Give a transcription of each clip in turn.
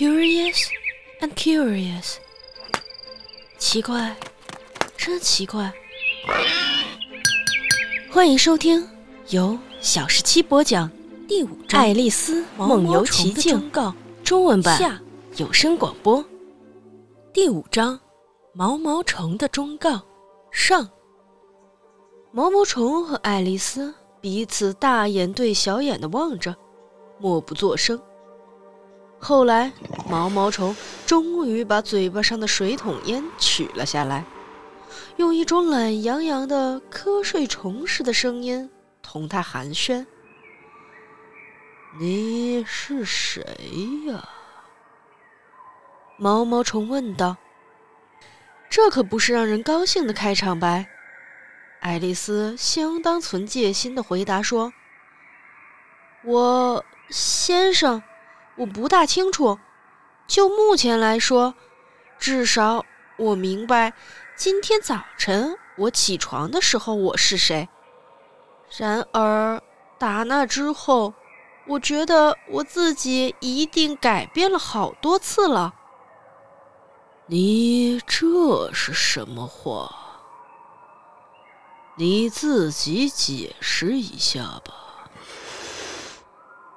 Curious and curious，奇怪，真奇怪。欢迎收听由小十七播讲第五《章爱丽丝梦游奇境》中文版下有声广播。第五章毛毛虫的忠告上。毛毛虫和爱丽丝彼此大眼对小眼的望着，默不作声。后来，毛毛虫终于把嘴巴上的水桶烟取了下来，用一种懒洋洋的瞌睡虫似的声音同他寒暄：“你是谁呀？”毛毛虫问道。这可不是让人高兴的开场白。爱丽丝相当存戒心的回答说：“我先生，我不大清楚。就目前来说，至少我明白今天早晨我起床的时候我是谁。然而打那之后，我觉得我自己一定改变了好多次了。你这是什么话？”你自己解释一下吧，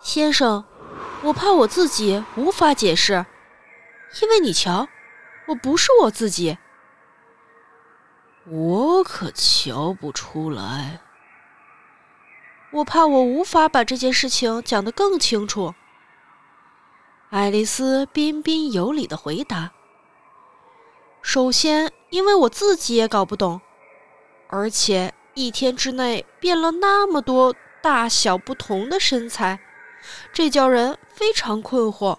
先生。我怕我自己无法解释，因为你瞧，我不是我自己。我可瞧不出来。我怕我无法把这件事情讲得更清楚。爱丽丝彬彬有礼的回答：“首先，因为我自己也搞不懂。”而且一天之内变了那么多大小不同的身材，这叫人非常困惑。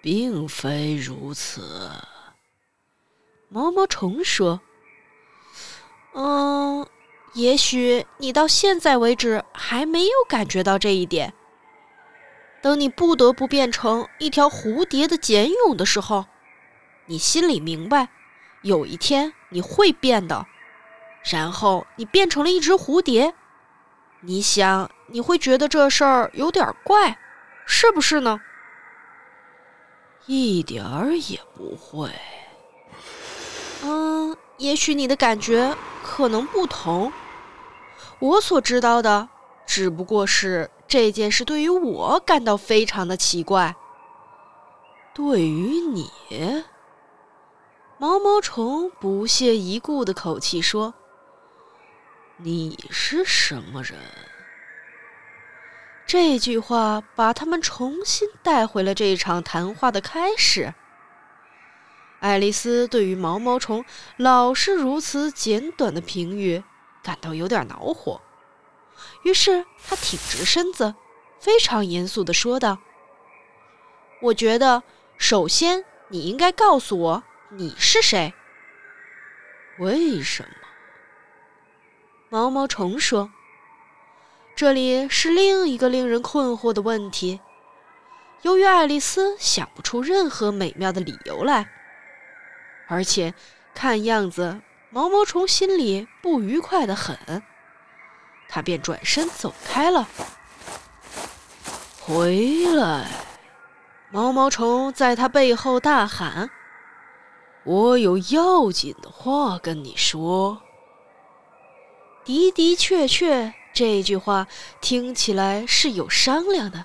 并非如此，毛毛虫说：“嗯，也许你到现在为止还没有感觉到这一点。等你不得不变成一条蝴蝶的茧蛹的时候，你心里明白，有一天你会变的。”然后你变成了一只蝴蝶，你想你会觉得这事儿有点怪，是不是呢？一点儿也不会。嗯，也许你的感觉可能不同。我所知道的只不过是这件事对于我感到非常的奇怪。对于你，毛毛虫不屑一顾的口气说。你是什么人？这句话把他们重新带回了这场谈话的开始。爱丽丝对于毛毛虫老是如此简短的评语感到有点恼火，于是她挺直身子，非常严肃地说道：“我觉得，首先你应该告诉我你是谁。为什么？”毛毛虫说：“这里是另一个令人困惑的问题。由于爱丽丝想不出任何美妙的理由来，而且看样子毛毛虫心里不愉快的很，他便转身走开了。回来！毛毛虫在他背后大喊：‘我有要紧的话跟你说。’”的的确确，这句话听起来是有商量的。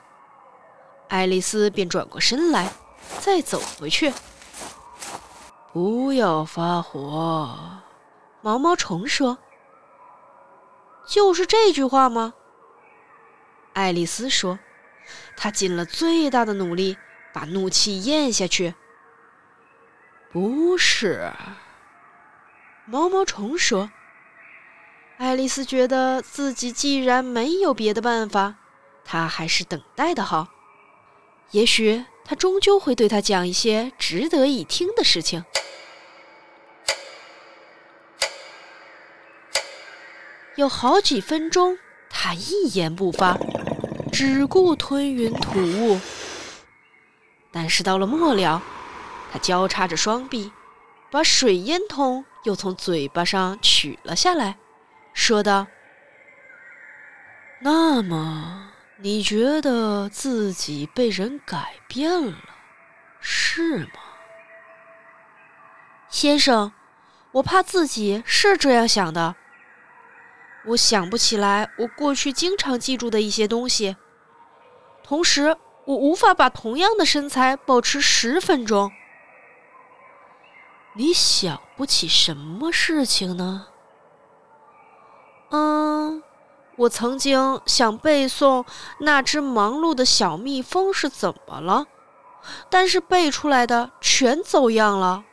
爱丽丝便转过身来，再走回去。不要发火，毛毛虫说。就是这句话吗？爱丽丝说。她尽了最大的努力把怒气咽下去。不是，毛毛虫说。爱丽丝觉得自己既然没有别的办法，她还是等待的好。也许他终究会对她讲一些值得一听的事情。有好几分钟，他一言不发，只顾吞云吐雾。但是到了末了，他交叉着双臂，把水烟筒又从嘴巴上取了下来。说道：“那么，你觉得自己被人改变了？”是吗？先生，我怕自己是这样想的。我想不起来我过去经常记住的一些东西，同时我无法把同样的身材保持十分钟。你想不起什么事情呢？嗯，我曾经想背诵那只忙碌的小蜜蜂是怎么了，但是背出来的全走样了。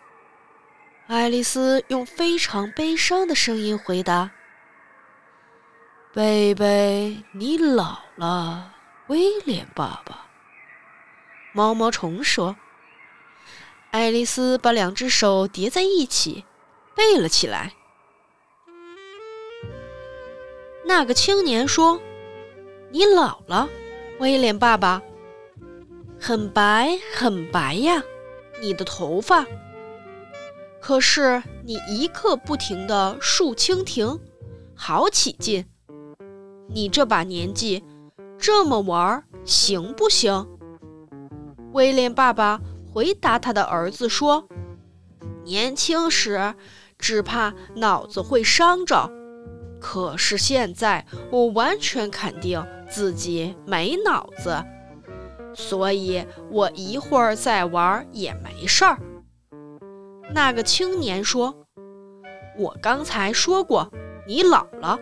爱丽丝用非常悲伤的声音回答：“贝贝，你老了，威廉爸爸。”毛毛虫说。爱丽丝把两只手叠在一起，背了起来。那个青年说：“你老了，威廉爸爸，很白很白呀，你的头发。可是你一刻不停的竖蜻蜓，好起劲。你这把年纪这么玩行不行？”威廉爸爸。回答他的儿子说：“年轻时只怕脑子会伤着，可是现在我完全肯定自己没脑子，所以我一会儿再玩也没事儿。”那个青年说：“我刚才说过，你老了，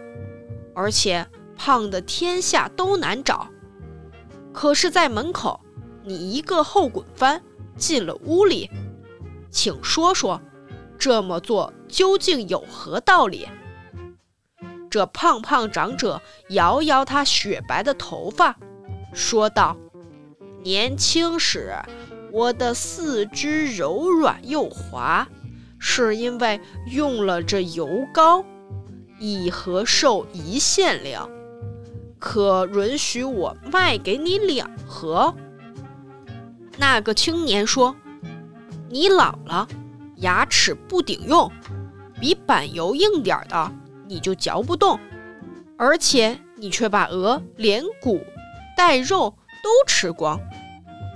而且胖的天下都难找，可是，在门口你一个后滚翻。”进了屋里，请说说，这么做究竟有何道理？这胖胖长者摇摇他雪白的头发，说道：“年轻时，我的四肢柔软又滑，是因为用了这油膏，一盒售一线两，可允许我卖给你两盒。”那个青年说：“你老了，牙齿不顶用，比板油硬点的你就嚼不动，而且你却把鹅连骨带肉都吃光。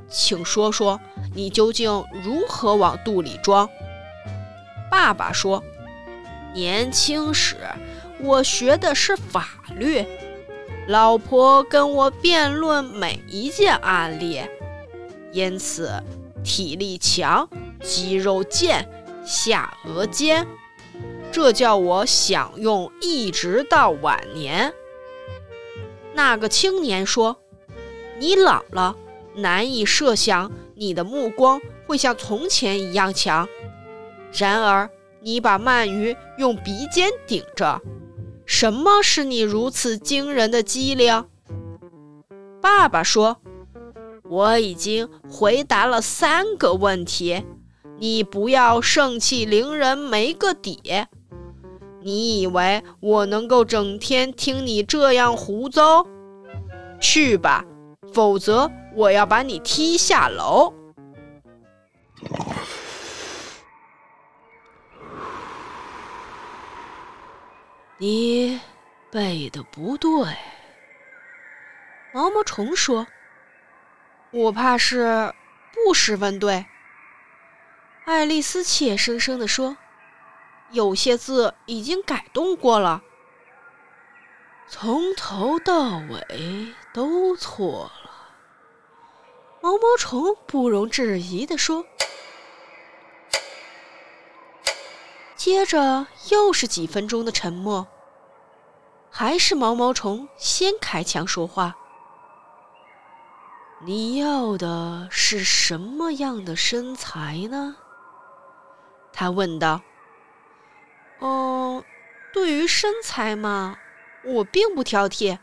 请说说，你究竟如何往肚里装？”爸爸说：“年轻时我学的是法律，老婆跟我辩论每一件案例。”因此，体力强，肌肉健，下颚尖，这叫我享用一直到晚年。那个青年说：“你老了，难以设想你的目光会像从前一样强。然而，你把鳗鱼用鼻尖顶着，什么使你如此惊人的机灵？”爸爸说。我已经回答了三个问题，你不要盛气凌人没个底。你以为我能够整天听你这样胡诌？去吧，否则我要把你踢下楼。你背的不对，毛毛虫说。我怕是不十分对，爱丽丝怯生生地说：“有些字已经改动过了，从头到尾都错了。”毛毛虫不容置疑地说。接着又是几分钟的沉默，还是毛毛虫先开腔说话。你要的是什么样的身材呢？他问道。“哦，对于身材嘛，我并不挑剔。”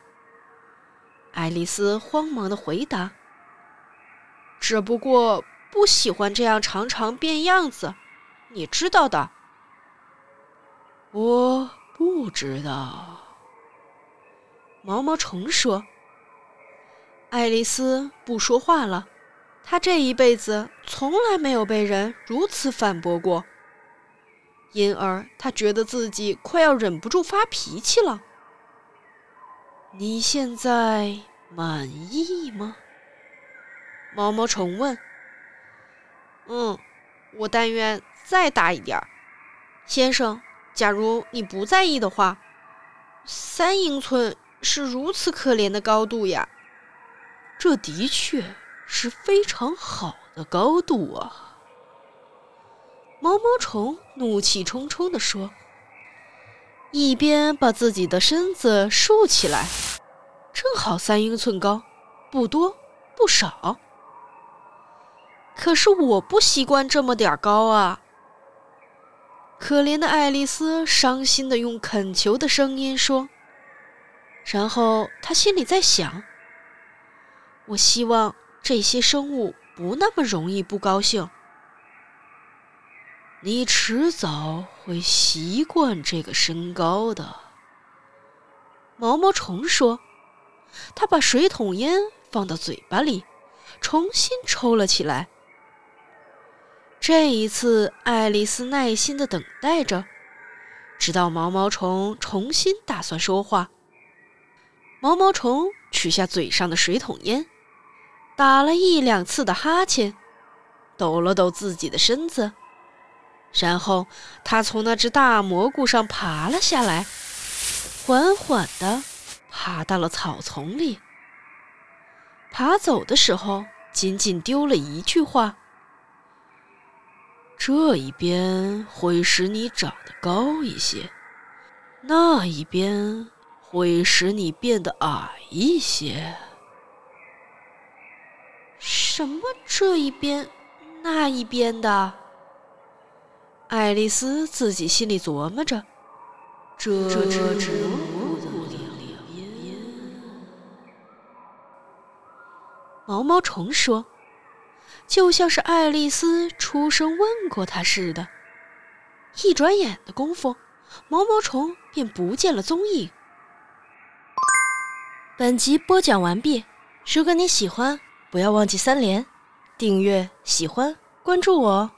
爱丽丝慌忙的回答。“只不过不喜欢这样常常变样子，你知道的。”“我不知道。”毛毛虫说。爱丽丝不说话了，她这一辈子从来没有被人如此反驳过，因而他觉得自己快要忍不住发脾气了。你现在满意吗？毛毛虫问。嗯，我但愿再大一点儿。先生，假如你不在意的话，三英寸是如此可怜的高度呀。这的确是非常好的高度啊！毛毛虫怒气冲冲地说，一边把自己的身子竖起来，正好三英寸高，不多不少。可是我不习惯这么点儿高啊！可怜的爱丽丝伤心的用恳求的声音说，然后她心里在想。我希望这些生物不那么容易不高兴。你迟早会习惯这个身高的。毛毛虫说：“他把水桶烟放到嘴巴里，重新抽了起来。这一次，爱丽丝耐心的等待着，直到毛毛虫重新打算说话。毛毛虫取下嘴上的水桶烟。”打了一两次的哈欠，抖了抖自己的身子，然后他从那只大蘑菇上爬了下来，缓缓地爬到了草丛里。爬走的时候，仅仅丢了一句话：“这一边会使你长得高一些，那一边会使你变得矮一些。”什么这一边那一边的？爱丽丝自己心里琢磨着。这这这植物的两边。毛毛虫说：“就像是爱丽丝出声问过他似的。”一转眼的功夫，毛毛虫便不见了踪影。本集播讲完毕。如果你喜欢，不要忘记三连，订阅、喜欢、关注我哦。